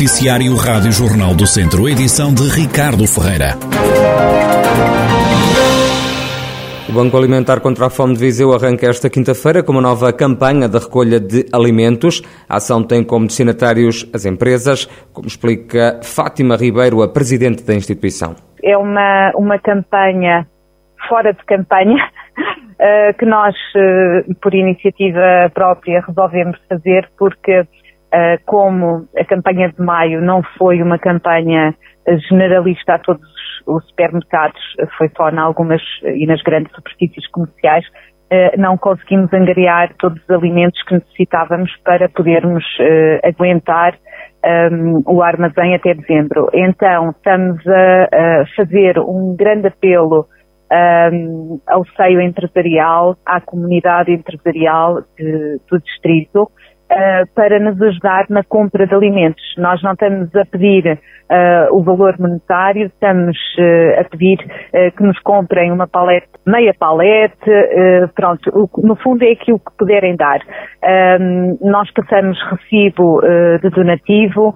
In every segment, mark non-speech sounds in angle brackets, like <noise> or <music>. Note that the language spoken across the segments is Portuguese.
Noticiário Rádio Jornal do Centro, edição de Ricardo Ferreira. O Banco Alimentar contra a Fome de Viseu arranca esta quinta-feira com uma nova campanha de recolha de alimentos. A ação tem como destinatários as empresas, como explica Fátima Ribeiro, a presidente da instituição. É uma, uma campanha fora de campanha <laughs> eh, que nós, eh, por iniciativa própria, resolvemos fazer porque como a campanha de maio não foi uma campanha generalista a todos os supermercados, foi só em algumas e nas grandes superfícies comerciais, eh, não conseguimos angariar todos os alimentos que necessitávamos para podermos uh, aguentar um, o armazém até dezembro. Então, estamos a, a fazer um grande apelo um, ao seio empresarial, à comunidade empresarial de, do distrito, uh, para nos ajudar na compra de alimentos. Nós não estamos a pedir uh, o valor monetário, estamos uh, a pedir que nos comprem uma palete, meia palete, pronto, o, no fundo é aquilo que puderem dar. Um, nós passamos recibo de donativo,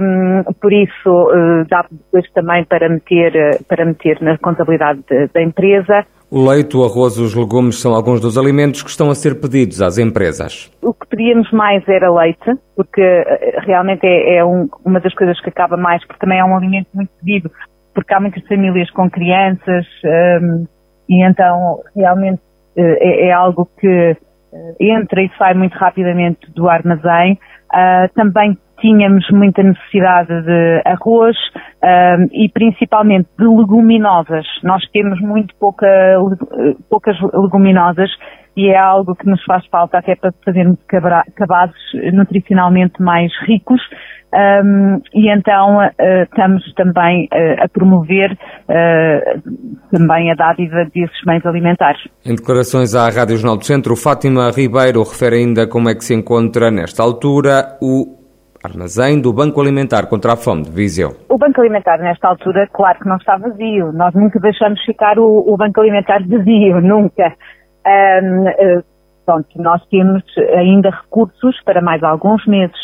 um, por isso dá depois também para meter, para meter na contabilidade de, da empresa. O leite, o arroz os legumes são alguns dos alimentos que estão a ser pedidos às empresas. O que pedíamos mais era leite, porque eh, realmente é, é um, uma das coisas que acaba mais, porque também é um alimento muito pedido, porque há muitas famílias com crianças um, ehm, e então realmente é, é algo que eh, entra e sai muito rapidamente do armazém. Uh, também tínhamos muita necessidade de arroz um, e principalmente de leguminosas. Nós temos muito pouca, poucas leguminosas e é algo que nos faz falta até para fazermos cabazes nutricionalmente mais ricos. Um, e então uh, estamos também uh, a promover uh, também a dádiva desses bens alimentares. Em declarações à Rádio Jornal do Centro, Fátima Ribeiro refere ainda como é que se encontra nesta altura o Armazém do Banco Alimentar contra a Fome de Viseu. O Banco Alimentar, nesta altura, claro que não está vazio. Nós nunca deixamos ficar o, o Banco Alimentar vazio, <laughs> nunca. Um, eh, pronto, nós temos ainda recursos para mais alguns meses.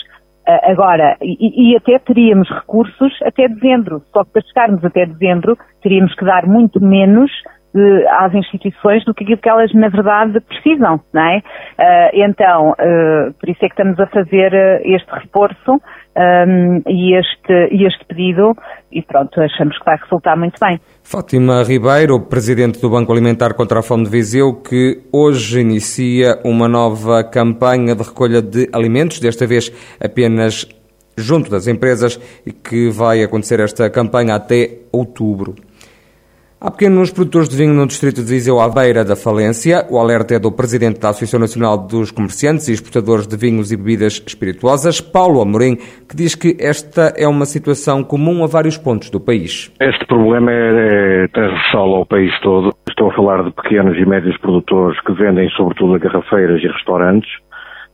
Uh, agora, e, e, até teríamos recursos até dezembro. Só que para chegarmos até dezembro, teríamos que dar muito menos de, às instituições do que aquilo que elas na verdade precisam, não é? Uh, então, uh, por isso é que estamos a fazer uh, este reforço um, e, este, e este pedido e pronto, achamos que vai resultar muito bem. Fátima Ribeiro, Presidente do Banco Alimentar contra a Fome de Viseu, que hoje inicia uma nova campanha de recolha de alimentos, desta vez apenas junto das empresas, e que vai acontecer esta campanha até outubro. Há pequenos produtores de vinho no distrito de Viseu à beira da falência. O alerta é do presidente da Associação Nacional dos Comerciantes e Exportadores de Vinhos e Bebidas Espirituosas, Paulo Amorim, que diz que esta é uma situação comum a vários pontos do país. Este problema é, é transversal ao país todo. Estou a falar de pequenos e médios produtores que vendem sobretudo a garrafeiras e restaurantes.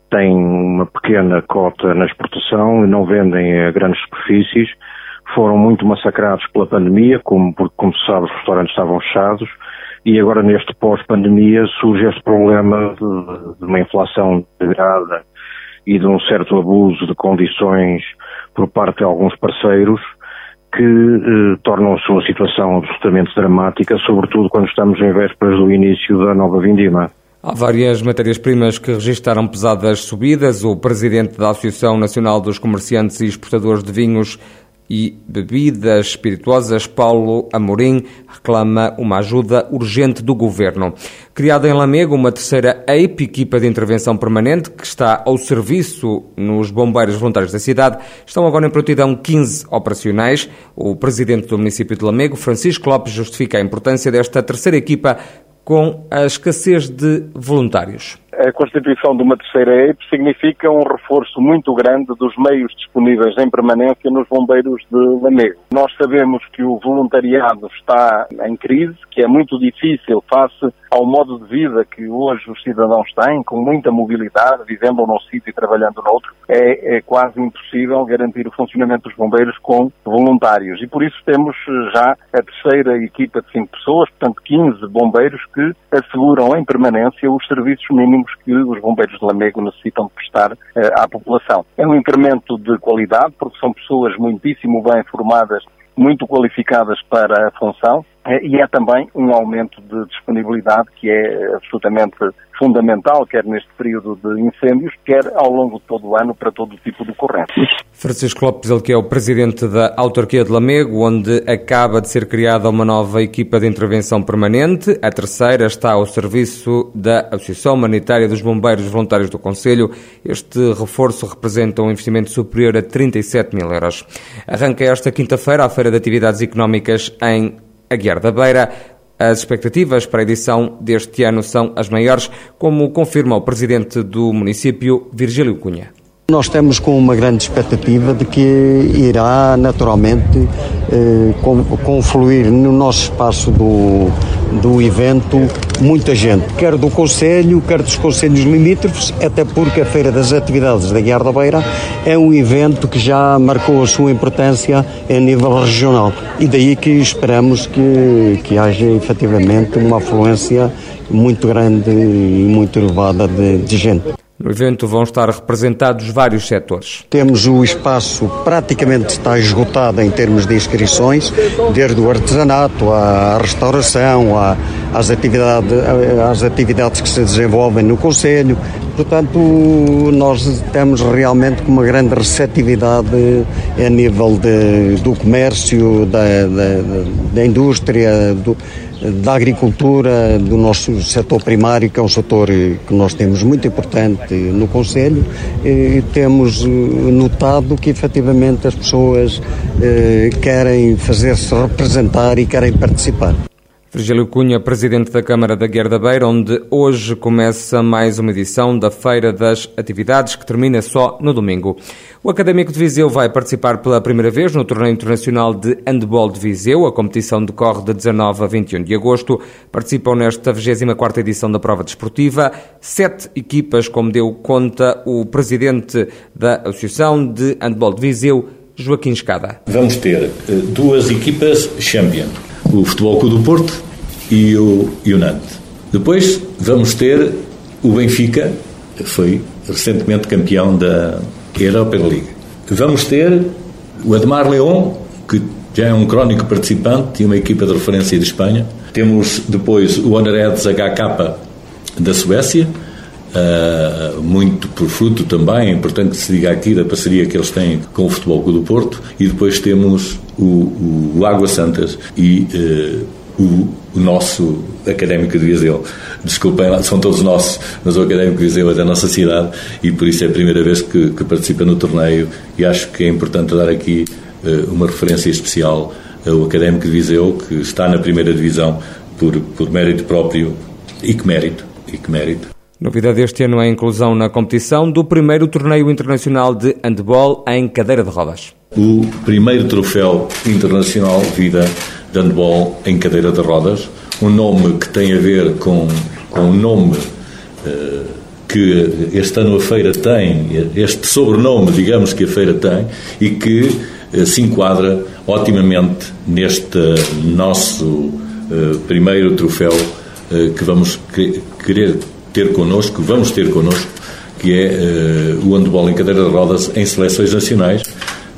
Têm uma pequena cota na exportação e não vendem a grandes superfícies foram muito massacrados pela pandemia, como, porque, como se sabe, os restaurantes estavam fechados, e agora neste pós-pandemia surge este problema de, de uma inflação degrada e de um certo abuso de condições por parte de alguns parceiros que eh, tornam a sua situação absolutamente dramática, sobretudo quando estamos em vésperas do início da nova vindima. Há várias matérias-primas que registaram pesadas subidas. O presidente da Associação Nacional dos Comerciantes e Exportadores de Vinhos e Bebidas Espirituosas, Paulo Amorim, reclama uma ajuda urgente do governo. Criada em Lamego, uma terceira EIP, equipa de intervenção permanente, que está ao serviço nos bombeiros voluntários da cidade, estão agora em prontidão 15 operacionais. O presidente do município de Lamego, Francisco Lopes, justifica a importância desta terceira equipa com a escassez de voluntários a constituição de uma terceira EIP significa um reforço muito grande dos meios disponíveis em permanência nos bombeiros de Lamego. Nós sabemos que o voluntariado está em crise, que é muito difícil face ao modo de vida que hoje os cidadãos têm, com muita mobilidade, vivendo num sítio e trabalhando noutro, é, é quase impossível garantir o funcionamento dos bombeiros com voluntários. E por isso temos já a terceira equipa de cinco pessoas, portanto 15 bombeiros que asseguram em permanência os serviços mínimos que os bombeiros de Lamego necessitam de prestar uh, à população. É um incremento de qualidade, porque são pessoas muitíssimo bem formadas muito qualificadas para a função eh, e é também um aumento de disponibilidade que é absolutamente fundamental, quer neste período de incêndios, quer ao longo de todo o ano para todo o tipo de ocorrências. Francisco Lopes, ele que é o presidente da autarquia de Lamego, onde acaba de ser criada uma nova equipa de intervenção permanente. A terceira está ao serviço da Associação Humanitária dos Bombeiros Voluntários do Conselho. Este reforço representa um investimento superior a 37 mil euros. Arranca esta quinta-feira a Feira de Atividades Económicas em Aguiar da Beira. As expectativas para a edição deste ano são as maiores, como confirma o presidente do município, Virgílio Cunha. Nós temos com uma grande expectativa de que irá naturalmente eh, confluir no nosso espaço do, do evento muita gente, quer do Conselho, quer dos Conselhos limítrofes, até porque a Feira das Atividades da Guiar da Beira é um evento que já marcou a sua importância a nível regional e daí que esperamos que, que haja efetivamente uma afluência muito grande e muito elevada de, de gente. No evento vão estar representados vários setores. Temos o espaço praticamente está esgotado em termos de inscrições, desde o artesanato à restauração, às, atividades, às atividades que se desenvolvem no Conselho. Portanto, nós temos realmente uma grande receptividade a nível de, do comércio, da, da, da indústria, do, da agricultura, do nosso setor primário, que é um setor que nós temos muito importante no Conselho, e temos eh, notado que efetivamente as pessoas eh, querem fazer-se representar e querem participar. Virgílio Cunha, presidente da Câmara da Guerra da Beira, onde hoje começa mais uma edição da Feira das Atividades, que termina só no domingo. O Académico de Viseu vai participar pela primeira vez no Torneio Internacional de Handball de Viseu. A competição decorre de 19 a 21 de agosto. Participam nesta 24ª edição da prova desportiva sete equipas, como deu conta o presidente da Associação de Handball de Viseu, Joaquim Escada. Vamos ter eh, duas equipas champion o Futebol Clube do Porto e o, e o Nantes. Depois vamos ter o Benfica, que foi recentemente campeão da Europa League. Vamos ter o Admar León, que já é um crónico participante e uma equipa de referência de Espanha. Temos depois o Honoreds HK da Suécia, Uh, muito por fruto também, é importante que se diga aqui da parceria que eles têm com o Futebol Clube do Porto, e depois temos o, o Água Santas e uh, o, o, nosso Académico de Viseu. Desculpem, são todos nossos, mas o Académico de Viseu é da nossa cidade e por isso é a primeira vez que, que participa no torneio e acho que é importante dar aqui uh, uma referência especial ao Académico de Viseu, que está na primeira divisão por, por mérito próprio e que mérito, e que mérito. Novidade deste ano é a inclusão na competição do primeiro torneio internacional de handball em cadeira de rodas. O primeiro troféu internacional vida de handball em cadeira de rodas, um nome que tem a ver com, com o nome uh, que este ano a feira tem, este sobrenome, digamos, que a feira tem, e que uh, se enquadra otimamente neste nosso uh, primeiro troféu que vamos querer ter connosco, vamos ter connosco, que é uh, o handball em cadeira de rodas em seleções nacionais,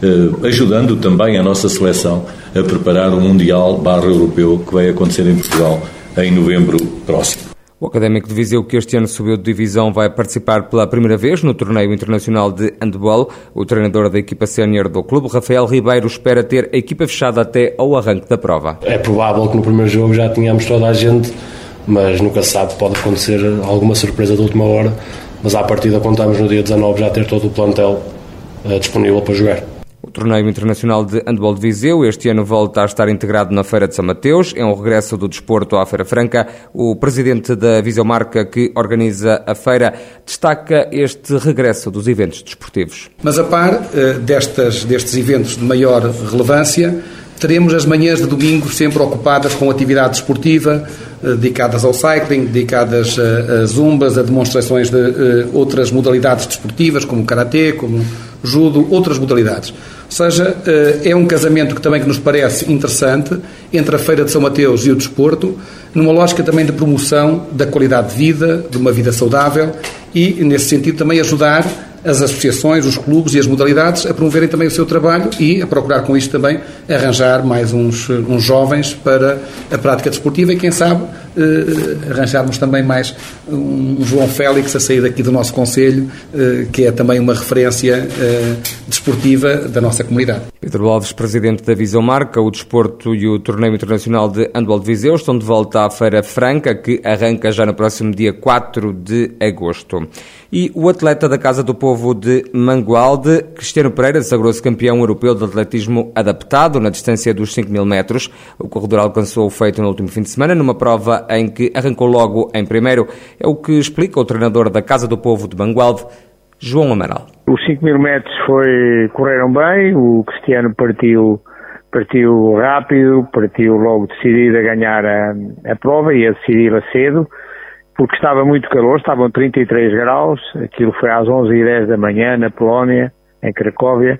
uh, ajudando também a nossa seleção a preparar o Mundial barra Europeu que vai acontecer em Portugal em novembro próximo. O Académico de Viseu, que este ano subiu de divisão, vai participar pela primeira vez no Torneio Internacional de Handball. O treinador da equipa sénior do clube, Rafael Ribeiro, espera ter a equipa fechada até ao arranque da prova. É provável que no primeiro jogo já tenhamos toda a gente mas nunca se sabe, pode acontecer alguma surpresa de última hora, mas à partida contamos no dia 19 já ter todo o plantel uh, disponível para jogar. O torneio internacional de handball de Viseu este ano volta a estar integrado na Feira de São Mateus. É um regresso do desporto à Feira Franca. O presidente da Viseu Marca, que organiza a feira, destaca este regresso dos eventos desportivos. Mas a par uh, destas, destes eventos de maior relevância, teremos as manhãs de domingo sempre ocupadas com atividade esportiva, eh, dedicadas ao cycling, dedicadas a, a zumbas, a demonstrações de uh, outras modalidades desportivas, como karatê, como judo, outras modalidades. Ou seja, eh, é um casamento que também que nos parece interessante entre a Feira de São Mateus e o desporto, numa lógica também de promoção da qualidade de vida, de uma vida saudável e, nesse sentido, também ajudar as associações, os clubes e as modalidades a promoverem também o seu trabalho e a procurar com isto também arranjar mais uns, uns jovens para a prática desportiva e, quem sabe, eh, arranjarmos também mais um João Félix a sair daqui do nosso Conselho, eh, que é também uma referência eh, desportiva da nossa comunidade. Pedro Alves, presidente da Visão Marca, o desporto e o torneio internacional de handball de Viseu estão de volta à Feira Franca, que arranca já no próximo dia 4 de agosto. E o atleta da Casa do Povo de Mangualde, Cristiano Pereira, sagrou-se campeão europeu de atletismo adaptado na distância dos 5 mil metros. O corredor alcançou o feito no último fim de semana, numa prova em que arrancou logo em primeiro. É o que explica o treinador da Casa do Povo de Mangualde, João Amaral. Os 5 mil metros foi, correram bem, o Cristiano partiu, partiu rápido, partiu logo decidido a ganhar a, a prova e a decidir-a cedo, porque estava muito calor, estavam 33 graus, aquilo foi às 11h10 da manhã na Polónia, em Cracóvia,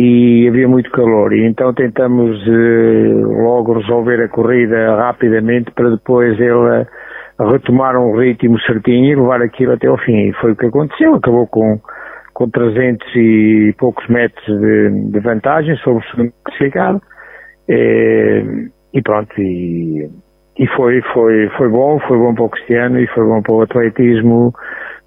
e havia muito calor. E então tentamos eh, logo resolver a corrida rapidamente para depois ele retomar um ritmo certinho e levar aquilo até ao fim. E foi o que aconteceu. Acabou com, com 300 e poucos metros de, de vantagem sobre o segundo classificado. E, e pronto, e, e foi, foi, foi bom, foi bom para o Cristiano e foi bom para o atletismo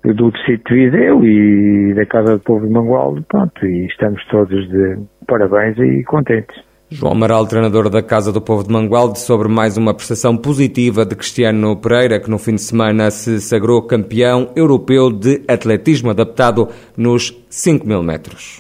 do Distrito de Viseu e da Casa do Povo de Mangualde, pronto, e estamos todos de parabéns e contentes. João Amaral, treinador da Casa do Povo de Mangualde, sobre mais uma prestação positiva de Cristiano Pereira, que no fim de semana se sagrou campeão europeu de atletismo adaptado nos 5 mil metros.